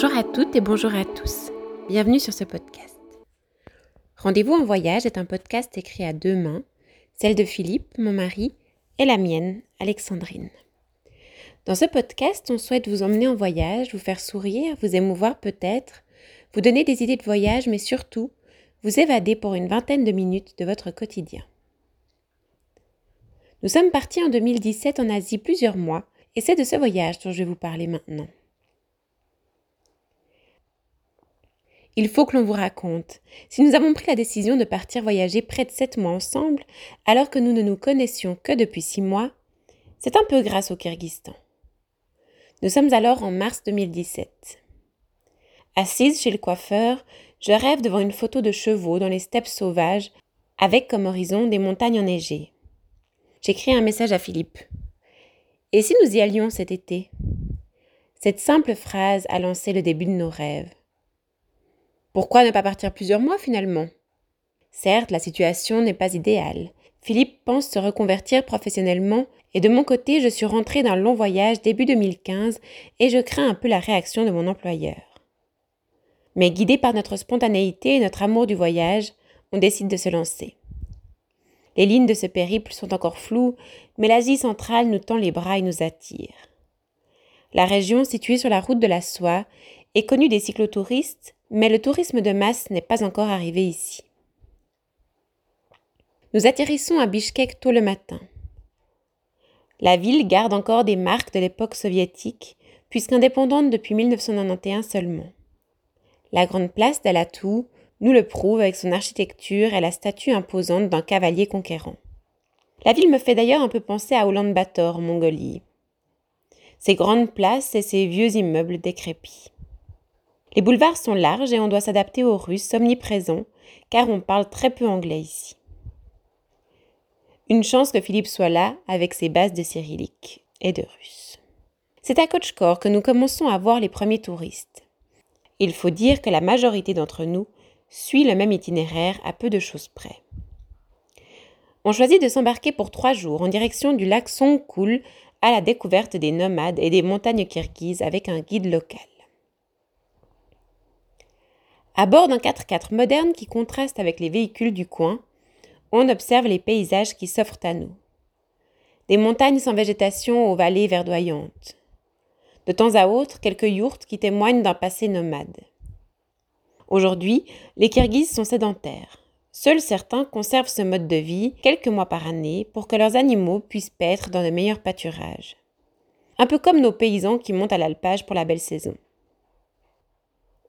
Bonjour à toutes et bonjour à tous. Bienvenue sur ce podcast. Rendez-vous en voyage est un podcast écrit à deux mains, celle de Philippe, mon mari, et la mienne, Alexandrine. Dans ce podcast, on souhaite vous emmener en voyage, vous faire sourire, vous émouvoir peut-être, vous donner des idées de voyage, mais surtout vous évader pour une vingtaine de minutes de votre quotidien. Nous sommes partis en 2017 en Asie plusieurs mois, et c'est de ce voyage dont je vais vous parler maintenant. Il faut que l'on vous raconte. Si nous avons pris la décision de partir voyager près de sept mois ensemble, alors que nous ne nous connaissions que depuis six mois, c'est un peu grâce au Kyrgyzstan. Nous sommes alors en mars 2017. Assise chez le coiffeur, je rêve devant une photo de chevaux dans les steppes sauvages, avec comme horizon des montagnes enneigées. J'écris un message à Philippe. Et si nous y allions cet été? Cette simple phrase a lancé le début de nos rêves. Pourquoi ne pas partir plusieurs mois finalement? Certes, la situation n'est pas idéale. Philippe pense se reconvertir professionnellement et de mon côté, je suis rentrée d'un long voyage début 2015 et je crains un peu la réaction de mon employeur. Mais guidés par notre spontanéité et notre amour du voyage, on décide de se lancer. Les lignes de ce périple sont encore floues, mais l'Asie centrale nous tend les bras et nous attire. La région située sur la route de la soie est connue des cyclotouristes, mais le tourisme de masse n'est pas encore arrivé ici. Nous atterrissons à Bishkek tôt le matin. La ville garde encore des marques de l'époque soviétique, puisqu'indépendante depuis 1991 seulement. La grande place d'Alatou, nous le prouve avec son architecture et la statue imposante d'un cavalier conquérant. La ville me fait d'ailleurs un peu penser à Ulaanbaatar en Mongolie. Ses grandes places et ses vieux immeubles décrépits. Les boulevards sont larges et on doit s'adapter aux Russes omniprésents, car on parle très peu anglais ici. Une chance que Philippe soit là avec ses bases de cyrillique et de russe. C'est à Kochkor que nous commençons à voir les premiers touristes. Il faut dire que la majorité d'entre nous suit le même itinéraire à peu de choses près. On choisit de s'embarquer pour trois jours en direction du lac Songkul à la découverte des nomades et des montagnes kirghizes avec un guide local. À bord d'un 4x4 moderne qui contraste avec les véhicules du coin, on observe les paysages qui s'offrent à nous. Des montagnes sans végétation aux vallées verdoyantes. De temps à autre, quelques yourtes qui témoignent d'un passé nomade. Aujourd'hui, les Kirghizes sont sédentaires. Seuls certains conservent ce mode de vie quelques mois par année pour que leurs animaux puissent paître dans de meilleurs pâturages. Un peu comme nos paysans qui montent à l'alpage pour la belle saison.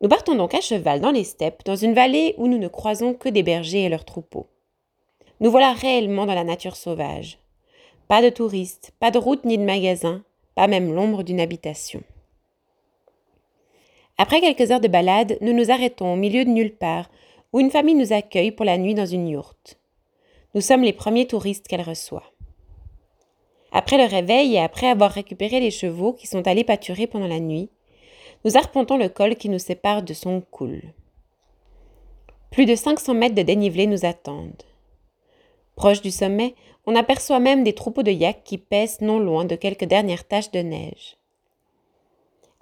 Nous partons donc à cheval dans les steppes, dans une vallée où nous ne croisons que des bergers et leurs troupeaux. Nous voilà réellement dans la nature sauvage. Pas de touristes, pas de route ni de magasins, pas même l'ombre d'une habitation. Après quelques heures de balade, nous nous arrêtons au milieu de nulle part, où une famille nous accueille pour la nuit dans une yourte. Nous sommes les premiers touristes qu'elle reçoit. Après le réveil et après avoir récupéré les chevaux qui sont allés pâturer pendant la nuit, nous arpentons le col qui nous sépare de son coul. Plus de 500 mètres de dénivelé nous attendent. Proche du sommet, on aperçoit même des troupeaux de yaks qui pèsent non loin de quelques dernières taches de neige.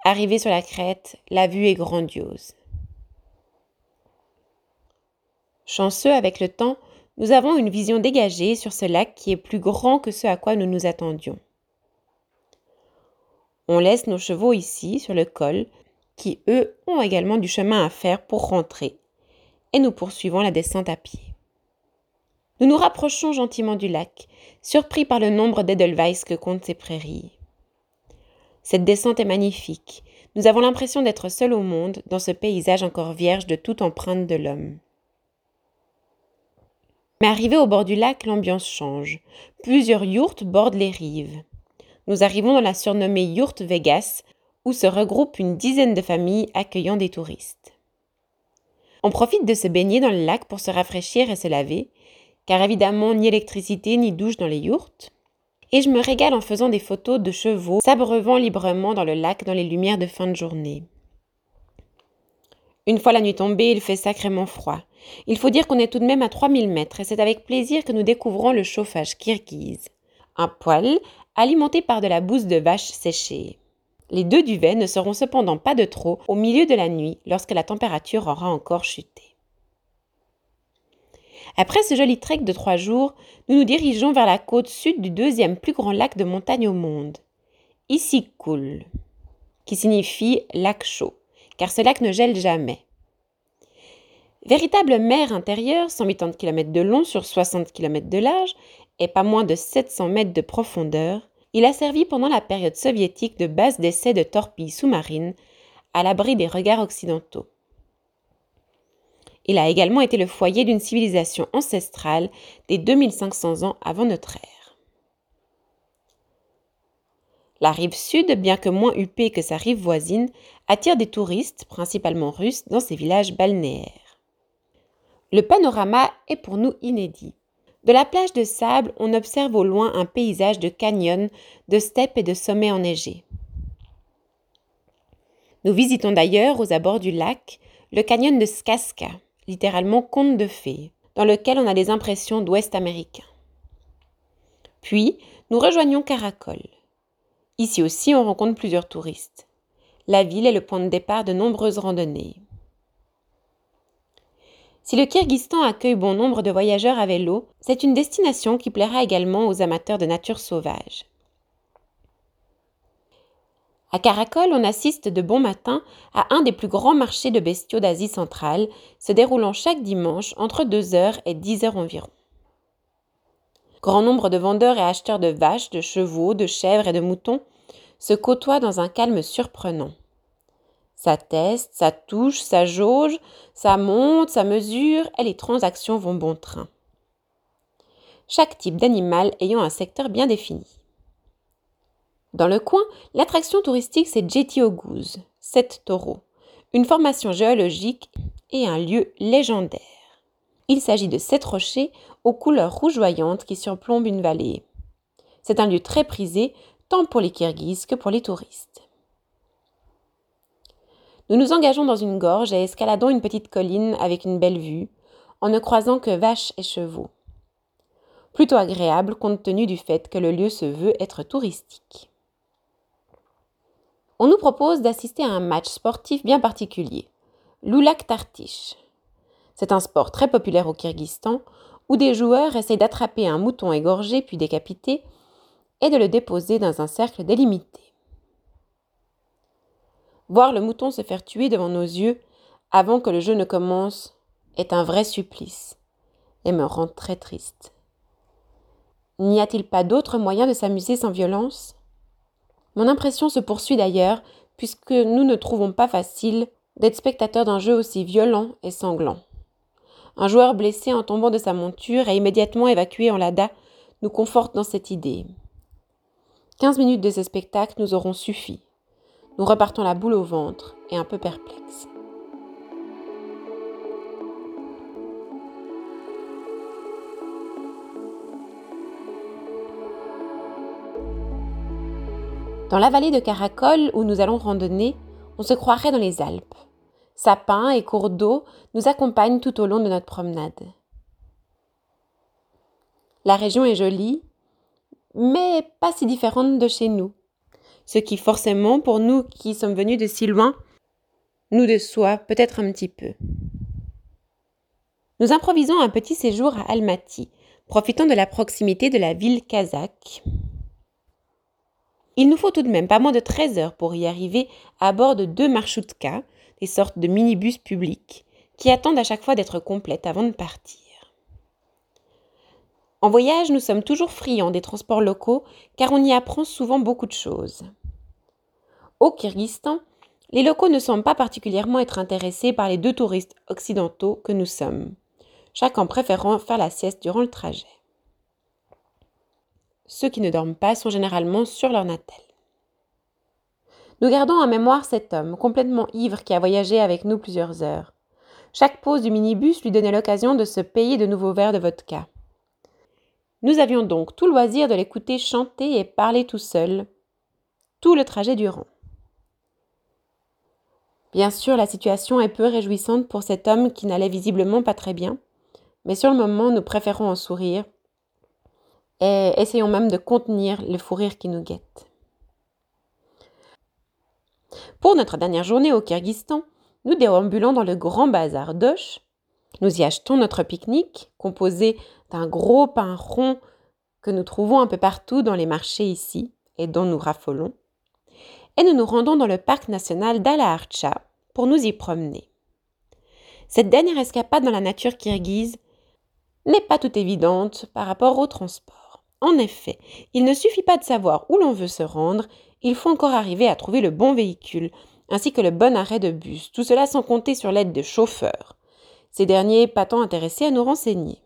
Arrivé sur la crête, la vue est grandiose. Chanceux avec le temps, nous avons une vision dégagée sur ce lac qui est plus grand que ce à quoi nous nous attendions. On laisse nos chevaux ici, sur le col, qui eux ont également du chemin à faire pour rentrer, et nous poursuivons la descente à pied. Nous nous rapprochons gentiment du lac, surpris par le nombre d'Edelweiss que comptent ces prairies. Cette descente est magnifique. Nous avons l'impression d'être seuls au monde dans ce paysage encore vierge de toute empreinte de l'homme. Mais arrivé au bord du lac, l'ambiance change. Plusieurs yourtes bordent les rives. Nous arrivons dans la surnommée yourte Vegas, où se regroupent une dizaine de familles accueillant des touristes. On profite de se baigner dans le lac pour se rafraîchir et se laver, car évidemment ni électricité ni douche dans les yourtes et je me régale en faisant des photos de chevaux s'abreuvant librement dans le lac dans les lumières de fin de journée. Une fois la nuit tombée, il fait sacrément froid. Il faut dire qu'on est tout de même à 3000 mètres et c'est avec plaisir que nous découvrons le chauffage kirghize. Un poêle alimenté par de la bouse de vache séchée. Les deux duvets ne seront cependant pas de trop au milieu de la nuit lorsque la température aura encore chuté. Après ce joli trek de trois jours, nous nous dirigeons vers la côte sud du deuxième plus grand lac de montagne au monde, Issyk-Kul, qui signifie lac chaud, car ce lac ne gèle jamais. Véritable mer intérieure, 180 km de long sur 60 km de large et pas moins de 700 mètres de profondeur, il a servi pendant la période soviétique de base d'essai de torpilles sous-marines à l'abri des regards occidentaux. Il a également été le foyer d'une civilisation ancestrale des 2500 ans avant notre ère. La rive sud, bien que moins huppée que sa rive voisine, attire des touristes, principalement russes, dans ses villages balnéaires. Le panorama est pour nous inédit. De la plage de sable, on observe au loin un paysage de canyons, de steppes et de sommets enneigés. Nous visitons d'ailleurs, aux abords du lac, le canyon de Skaska, littéralement conte de fées, dans lequel on a des impressions d'Ouest américain. Puis, nous rejoignons Caracol. Ici aussi, on rencontre plusieurs touristes. La ville est le point de départ de nombreuses randonnées. Si le Kyrgyzstan accueille bon nombre de voyageurs à vélo, c'est une destination qui plaira également aux amateurs de nature sauvage. À Caracol, on assiste de bon matin à un des plus grands marchés de bestiaux d'Asie centrale, se déroulant chaque dimanche entre 2h et 10h environ. Grand nombre de vendeurs et acheteurs de vaches, de chevaux, de chèvres et de moutons se côtoient dans un calme surprenant. Ça teste, ça touche, ça jauge, ça monte, ça mesure et les transactions vont bon train. Chaque type d'animal ayant un secteur bien défini. Dans le coin, l'attraction touristique c'est Jetty Oguz, sept taureaux, une formation géologique et un lieu légendaire. Il s'agit de sept rochers aux couleurs rougeoyantes qui surplombent une vallée. C'est un lieu très prisé tant pour les Kirghizes que pour les touristes. Nous nous engageons dans une gorge et escaladons une petite colline avec une belle vue, en ne croisant que vaches et chevaux. Plutôt agréable compte tenu du fait que le lieu se veut être touristique on nous propose d'assister à un match sportif bien particulier, l'Oulak Tartish. C'est un sport très populaire au Kyrgyzstan où des joueurs essayent d'attraper un mouton égorgé puis décapité et de le déposer dans un cercle délimité. Voir le mouton se faire tuer devant nos yeux avant que le jeu ne commence est un vrai supplice et me rend très triste. N'y a-t-il pas d'autre moyen de s'amuser sans violence? Mon impression se poursuit d'ailleurs, puisque nous ne trouvons pas facile d'être spectateurs d'un jeu aussi violent et sanglant. Un joueur blessé en tombant de sa monture et immédiatement évacué en Lada nous conforte dans cette idée. Quinze minutes de ce spectacle nous auront suffi. Nous repartons la boule au ventre et un peu perplexes. Dans la vallée de Caracol où nous allons randonner, on se croirait dans les Alpes. Sapins et cours d'eau nous accompagnent tout au long de notre promenade. La région est jolie, mais pas si différente de chez nous, ce qui forcément, pour nous qui sommes venus de si loin, nous déçoit peut-être un petit peu. Nous improvisons un petit séjour à Almaty, profitant de la proximité de la ville kazakh, il nous faut tout de même pas moins de 13 heures pour y arriver à bord de deux marchoutkas, des sortes de minibus publics, qui attendent à chaque fois d'être complètes avant de partir. En voyage, nous sommes toujours friands des transports locaux car on y apprend souvent beaucoup de choses. Au Kyrgyzstan, les locaux ne semblent pas particulièrement être intéressés par les deux touristes occidentaux que nous sommes, chacun préférant faire la sieste durant le trajet. Ceux qui ne dorment pas sont généralement sur leur natel. Nous gardons en mémoire cet homme, complètement ivre, qui a voyagé avec nous plusieurs heures. Chaque pause du minibus lui donnait l'occasion de se payer de nouveaux verres de vodka. Nous avions donc tout loisir de l'écouter chanter et parler tout seul, tout le trajet durant. Bien sûr, la situation est peu réjouissante pour cet homme qui n'allait visiblement pas très bien, mais sur le moment, nous préférons en sourire et essayons même de contenir le fou rire qui nous guette. Pour notre dernière journée au Kyrgyzstan, nous déambulons dans le grand bazar d'Osh. Nous y achetons notre pique-nique, composé d'un gros pain rond que nous trouvons un peu partout dans les marchés ici et dont nous raffolons. Et nous nous rendons dans le parc national d'Ala pour nous y promener. Cette dernière escapade dans la nature kirghize n'est pas toute évidente par rapport au transport. En effet, il ne suffit pas de savoir où l'on veut se rendre, il faut encore arriver à trouver le bon véhicule, ainsi que le bon arrêt de bus, tout cela sans compter sur l'aide de chauffeurs. Ces derniers pas tant intéressés à nous renseigner.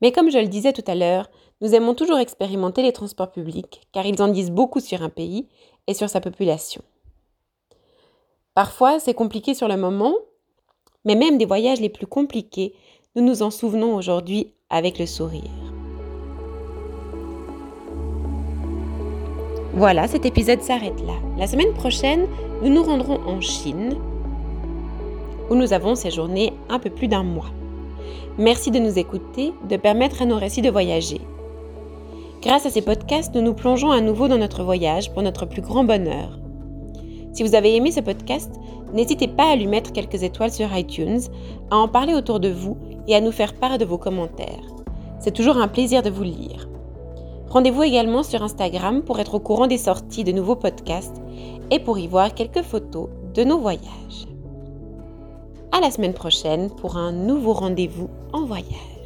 Mais comme je le disais tout à l'heure, nous aimons toujours expérimenter les transports publics, car ils en disent beaucoup sur un pays et sur sa population. Parfois, c'est compliqué sur le moment, mais même des voyages les plus compliqués, nous nous en souvenons aujourd'hui avec le sourire. Voilà, cet épisode s'arrête là. La semaine prochaine, nous nous rendrons en Chine, où nous avons séjourné un peu plus d'un mois. Merci de nous écouter, de permettre à nos récits de voyager. Grâce à ces podcasts, nous nous plongeons à nouveau dans notre voyage pour notre plus grand bonheur. Si vous avez aimé ce podcast, n'hésitez pas à lui mettre quelques étoiles sur iTunes, à en parler autour de vous et à nous faire part de vos commentaires. C'est toujours un plaisir de vous lire. Rendez-vous également sur Instagram pour être au courant des sorties de nouveaux podcasts et pour y voir quelques photos de nos voyages. À la semaine prochaine pour un nouveau rendez-vous en voyage.